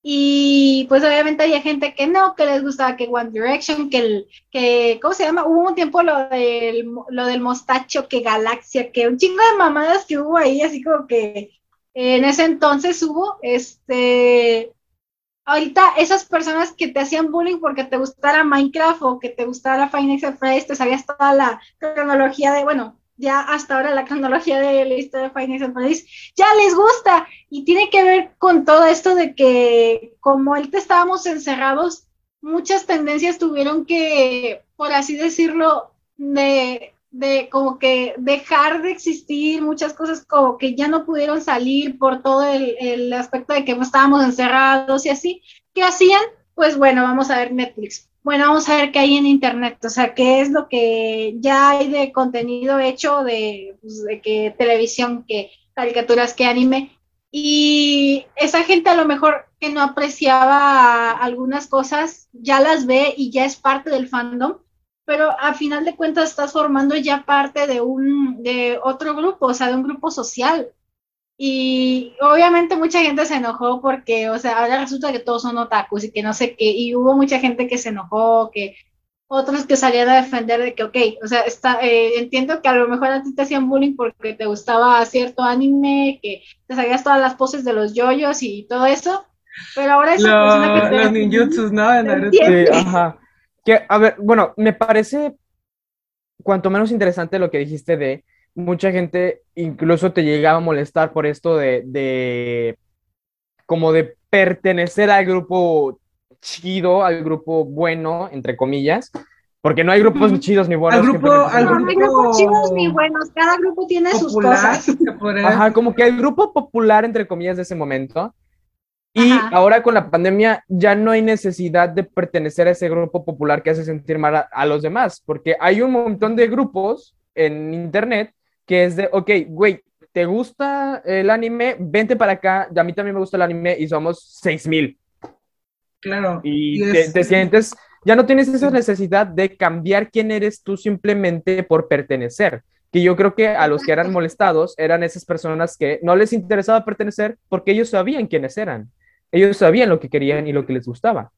Y pues obviamente había gente que no, que les gustaba que One Direction, que el, que, ¿cómo se llama? Hubo un tiempo lo del, lo del mostacho, que Galaxia, que un chingo de mamadas que hubo ahí, así como que en ese entonces hubo, este, ahorita esas personas que te hacían bullying porque te gustara Minecraft o que te gustara Finex Phrase, te sabías toda la cronología de, bueno, ya hasta ahora la cronología de la historia de Finex Phrase, ya les gusta. Y tiene que ver con todo esto de que como ahorita estábamos encerrados, muchas tendencias tuvieron que, por así decirlo, de de como que dejar de existir, muchas cosas como que ya no pudieron salir por todo el, el aspecto de que estábamos encerrados y así. ¿Qué hacían? Pues bueno, vamos a ver Netflix. Bueno, vamos a ver qué hay en Internet, o sea, qué es lo que ya hay de contenido hecho de, pues, de que televisión, que caricaturas, que anime. Y esa gente a lo mejor que no apreciaba algunas cosas, ya las ve y ya es parte del fandom pero a final de cuentas estás formando ya parte de un, de otro grupo, o sea, de un grupo social. Y obviamente mucha gente se enojó porque, o sea, ahora resulta que todos son otakus y que no sé qué, y hubo mucha gente que se enojó, que otros que salían a defender de que, ok, o sea, está, eh, entiendo que a lo mejor a ti te hacían bullying porque te gustaba cierto anime, que te sabías todas las poses de los yoyos y todo eso, pero ahora esa persona que Los ninjutsus, ¿no? Sí, ajá. Que, a ver, bueno, me parece cuanto menos interesante lo que dijiste de mucha gente incluso te llegaba a molestar por esto de, de como de pertenecer al grupo chido, al grupo bueno, entre comillas, porque no hay grupos chidos ni buenos. Al grupo, no hay grupos chidos ni buenos, cada grupo tiene sus cosas. Ajá, como que el grupo popular, entre comillas, de ese momento, y ahora con la pandemia ya no hay necesidad de pertenecer a ese grupo popular que hace sentir mal a, los demás, porque hay un montón de grupos en internet que es de, ok, güey, ¿te gusta el anime? Vente para acá, a mí también me gusta el anime y somos 6000. Claro. Y, te, sientes, ya no tienes esa necesidad de cambiar quién eres tú simplemente por pertenecer. Que yo creo que a los que eran molestados eran esas personas que no les interesaba pertenecer porque ellos sabían quiénes eran. Ellos sabían lo que querían y lo que les gustaba.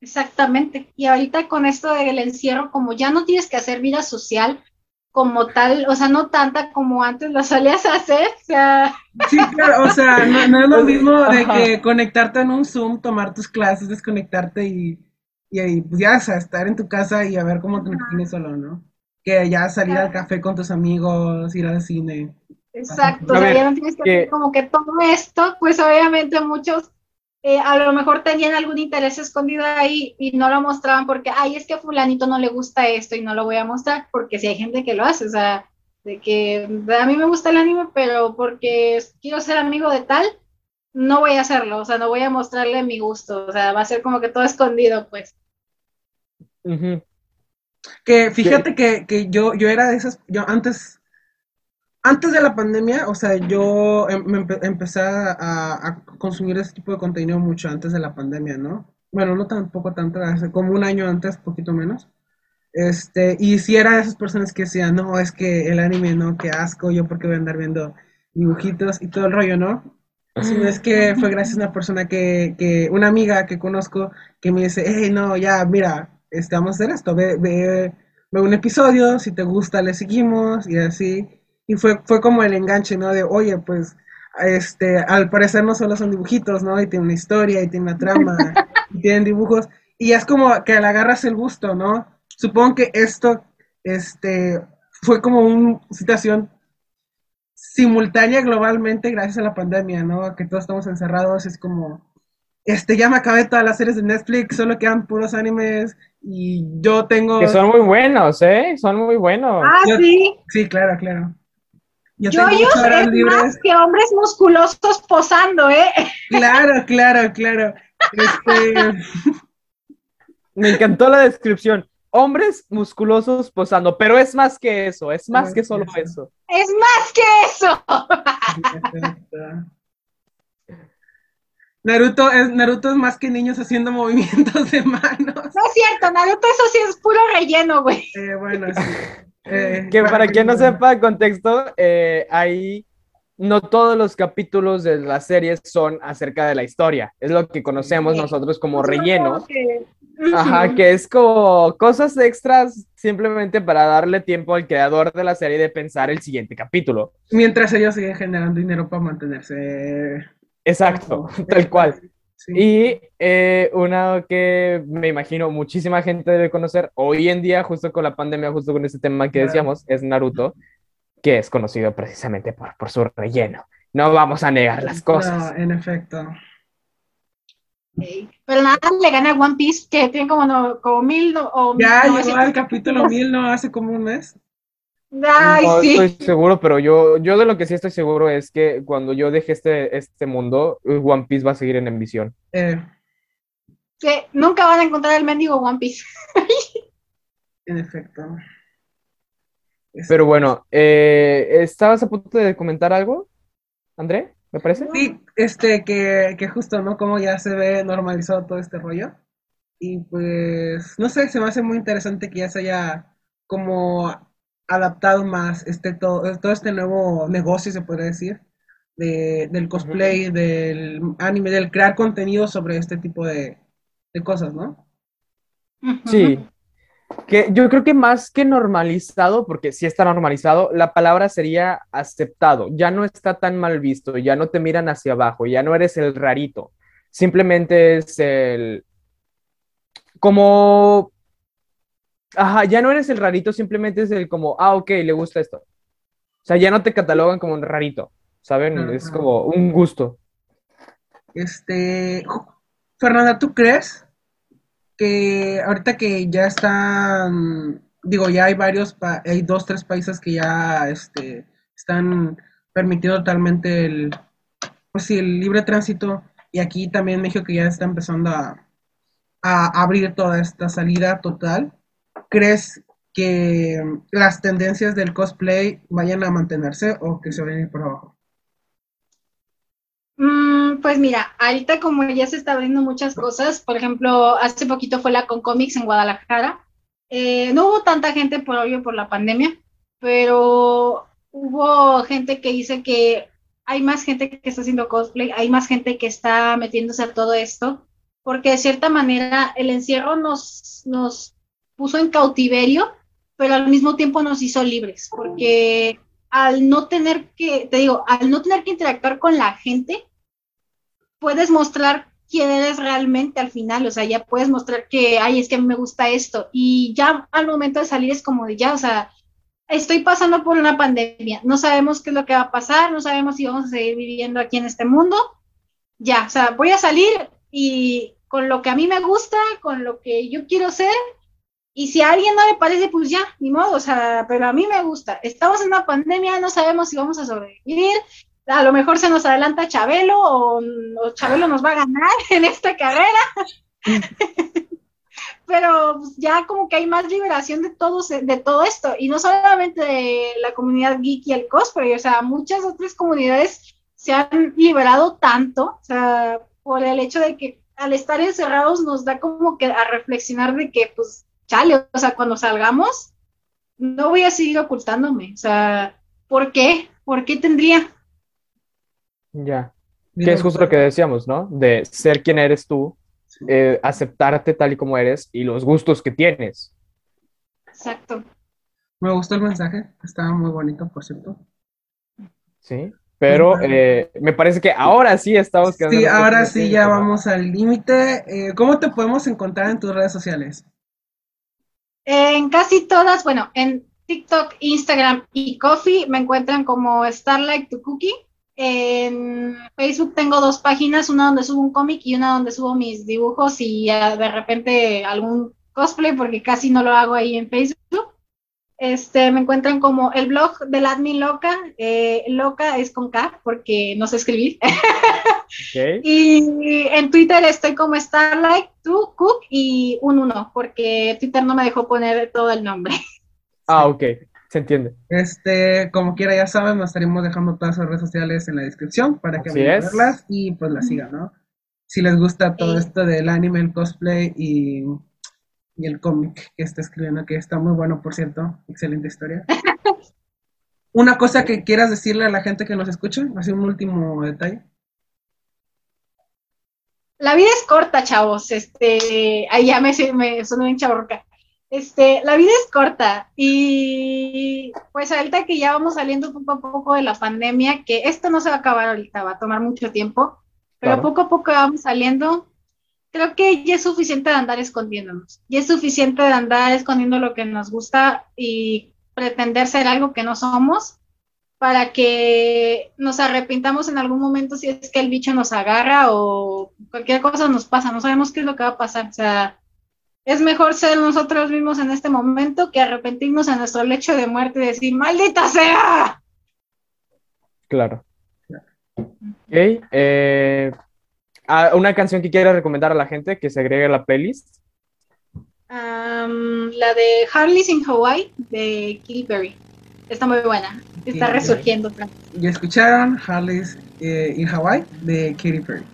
Exactamente. Y ahorita con esto del encierro, como ya no tienes que hacer vida social como tal, o sea, no tanta como antes lo solías hacer, o sea... Sí, claro, o sea, no, es lo (laughs) mismo de que conectarte en un Zoom, tomar tus clases, desconectarte y, y, pues ya, o sea, estar en tu casa y a ver cómo te tienes solo, ¿no? Que ya salir al café con tus amigos, ir al cine. Exacto, o sea, ya no tienes que, hacer como que todo esto, pues obviamente muchos eh, a lo mejor tenían algún interés escondido ahí y no lo mostraban porque, ay, es que a fulanito no le gusta esto y no lo voy a mostrar, porque si hay gente que lo hace, o sea, de que a mí me gusta el anime, pero porque quiero ser amigo de tal, no voy a hacerlo, o sea, no voy a mostrarle mi gusto, o sea, va a ser como que todo escondido, pues. Que fíjate que, que, yo, yo era de esas, yo antes antes de la pandemia, o sea, yo em, me empecé a, consumir ese tipo de contenido mucho antes de la pandemia, ¿no? Bueno, no tampoco tanto, hace como un año antes, poquito menos. Este, y si era de esas personas que decían, no, es que el anime, no, qué asco, yo porque voy a andar viendo dibujitos y todo el rollo, ¿no? Sino es que fue gracias a una persona que, que, una amiga que conozco, que me dice, hey, no, ya, mira, este, vamos a hacer esto, ve, ve, ve un episodio, si te gusta, le seguimos, y así y fue, fue como el enganche, ¿no? De, oye, pues, este, al parecer no solo son dibujitos, ¿no? Y tiene una historia, y tiene una trama, (laughs) y tienen dibujos, y es como que le agarras el gusto, ¿no? Supongo que esto, este, fue como una situación simultánea globalmente gracias a la pandemia, ¿no? Que todos estamos encerrados, es como, este, ya me acabé todas las series de Netflix, solo quedan puros animes y yo tengo... Que son muy buenos, ¿eh? Son muy buenos. Ah, sí. Sí, claro, claro. Yo, yo es más que hombres musculosos posando, ¿eh? Claro, claro, claro. Este... (laughs) Me encantó la descripción. Hombres musculosos posando, pero es más que eso, es más que solo eso. Es más que eso. Naruto es, Naruto es más que niños haciendo movimientos de manos. No es cierto, Naruto eso sí es puro relleno, güey. Eh, bueno, sí. Eh, que para quien no (laughs) sepa el contexto, eh, ahí no todos los capítulos de la serie son acerca de la historia. Es lo que conocemos nosotros como relleno. Ajá, que es como cosas extras simplemente para darle tiempo al creador de la serie de pensar el siguiente capítulo. Mientras ellos siguen generando dinero para mantenerse. Exacto, tal cual. (laughs) Y eh, una que me imagino muchísima gente debe conocer hoy en día, justo con la pandemia, justo con este tema que decíamos, es Naruto, que es conocido precisamente por, por su relleno. No vamos a negar las cosas. No, en efecto. Pero nada le gana a One Piece, que tiene como, no, como mil o Ya llegó al capítulo mil, ¿no? Hace como un mes. Ay, no sí. estoy seguro, pero yo, yo de lo que sí estoy seguro es que cuando yo deje este, este mundo, One Piece va a seguir en emisión. Eh, Sí, nunca van a encontrar el mendigo One Piece. (laughs) en efecto. Es- Pero bueno, eh, ¿estabas a punto de comentar algo, André? ¿Me parece? Sí, este, que, que justo, ¿no? Como ya se ve normalizado todo este rollo. Y pues, no sé, se me hace muy interesante que ya se haya como adaptado más este todo, todo este nuevo negocio, se podría decir, de, del cosplay, del anime, del crear contenido sobre este tipo de, de cosas, ¿no? Sí. Que yo creo que más que normalizado, porque sí está normalizado, la palabra sería aceptado. Ya no está tan mal visto, ya no te miran hacia abajo, ya no eres el rarito. Simplemente es el. Como. Ajá, ya no eres el rarito, simplemente es el como, ah, ok, le gusta esto. O sea, ya no te catalogan como un rarito, ¿saben? Ajá. Es como un gusto. Este, Fernanda, ¿tú crees que ahorita que ya están, digo, ya hay varios, pa- hay dos, tres países que ya este, están permitiendo totalmente el, pues sí, el libre tránsito y aquí también México que ya está empezando a, a abrir toda esta salida total, ¿crees que las tendencias del cosplay vayan a mantenerse o que se vayan a por abajo? Mm, pues mira, ahorita como ya se está abriendo muchas cosas, por ejemplo, hace poquito fue la Concomics en Guadalajara. Eh, no hubo tanta gente por obvio por la pandemia, pero hubo gente que dice que hay más gente que está haciendo cosplay, hay más gente que está metiéndose a todo esto, porque de cierta manera el encierro nos, nos puso en cautiverio, pero al mismo tiempo nos hizo libres, porque al no tener que, te digo, al no tener que interactuar con la gente, puedes mostrar quién eres realmente al final, o sea, ya puedes mostrar que, ay, es que a mí me gusta esto, y ya al momento de salir es como de ya, o sea, estoy pasando por una pandemia, no sabemos qué es lo que va a pasar, no sabemos si vamos a seguir viviendo aquí en este mundo, ya, o sea, voy a salir y con lo que a mí me gusta, con lo que yo quiero ser, y si a alguien no le parece, pues ya, ni modo, o sea, pero a mí me gusta. Estamos en una pandemia, no sabemos si vamos a sobrevivir. A lo mejor se nos adelanta Chabelo o, o Chabelo nos va a ganar (laughs) en esta carrera. (laughs) pero pues, ya como que hay más liberación de todo, de todo esto. Y no solamente de la comunidad geek y el cosplay, o sea, muchas otras comunidades se han liberado tanto, o sea, por el hecho de que al estar encerrados nos da como que a reflexionar de que, pues, chale, o sea, cuando salgamos, no voy a seguir ocultándome. O sea, ¿por qué? ¿Por qué tendría? Ya. Que es justo lo que decíamos, ¿no? De ser quien eres tú, eh, aceptarte tal y como eres y los gustos que tienes. Exacto. Me gustó el mensaje, estaba muy bonito, por cierto. Sí. Pero eh, me parece que ahora sí estamos quedando. Sí, ahora sí ya vamos al límite. Eh, ¿Cómo te podemos encontrar en tus redes sociales? En casi todas, bueno, en TikTok, Instagram y Coffee me encuentran como Starlight to Cookie. En Facebook tengo dos páginas, una donde subo un cómic y una donde subo mis dibujos y uh, de repente algún cosplay, porque casi no lo hago ahí en Facebook. Este, me encuentran como el blog del admin loca, eh, loca es con K porque no sé escribir. Okay. (laughs) y en Twitter estoy como Starlight, to Cook y un uno, porque Twitter no me dejó poner todo el nombre. (laughs) Ah, ok, se entiende. Este, como quiera, ya saben, nos estaremos dejando todas las redes sociales en la descripción para que vayan a verlas y pues las sigan, ¿no? Si les gusta todo Sí. esto del anime, el cosplay y, y el cómic que está escribiendo, que está muy bueno, por cierto, excelente historia. (laughs) Una cosa que quieras decirle a la gente que nos escucha, así un último detalle. La vida es corta, chavos. Este, ahí ya me, me sonó bien chaborca. Este, la vida es corta y pues ahorita que ya vamos saliendo poco a poco de la pandemia, que esto no se va a acabar ahorita, va a tomar mucho tiempo, pero Claro. poco a poco vamos saliendo. Creo que ya es suficiente de andar escondiéndonos, ya es suficiente de andar escondiendo lo que nos gusta y pretender ser algo que no somos para que nos arrepintamos en algún momento si es que el bicho nos agarra o cualquier cosa nos pasa, no sabemos qué es lo que va a pasar, o sea, Es mejor ser nosotros mismos en este momento que arrepentirnos en nuestro lecho de muerte y decir, maldita sea. Claro. Ok. eh, ah, una canción que quiera recomendar a la gente que se agregue a la playlist. La de Harley's in Hawaii de Katy Perry. Está muy buena. Está Katy resurgiendo. Ya escucharon Harley's eh, in Hawaii de Katy Perry.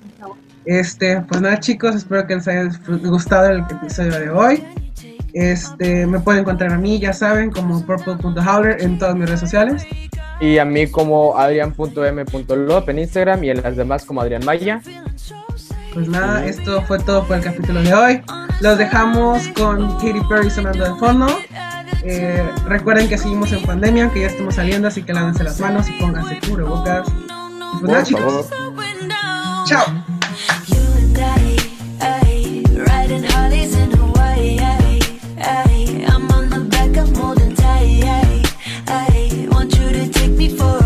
Este, pues nada chicos, espero que les haya gustado el episodio de hoy. Este, me pueden encontrar a mí, ya saben, como purple.howler en todas mis redes sociales. Y a mí como adrian.m.lop en Instagram y en las demás como Adrián Maya. Pues nada, esto fue todo por el capítulo de hoy. Los dejamos con Katy Perry sonando de fondo. Eh, recuerden que seguimos en pandemia, que ya estamos saliendo, así que lávense las manos y pónganse cubrebocas. Y pues nada, chicos. Chao. before.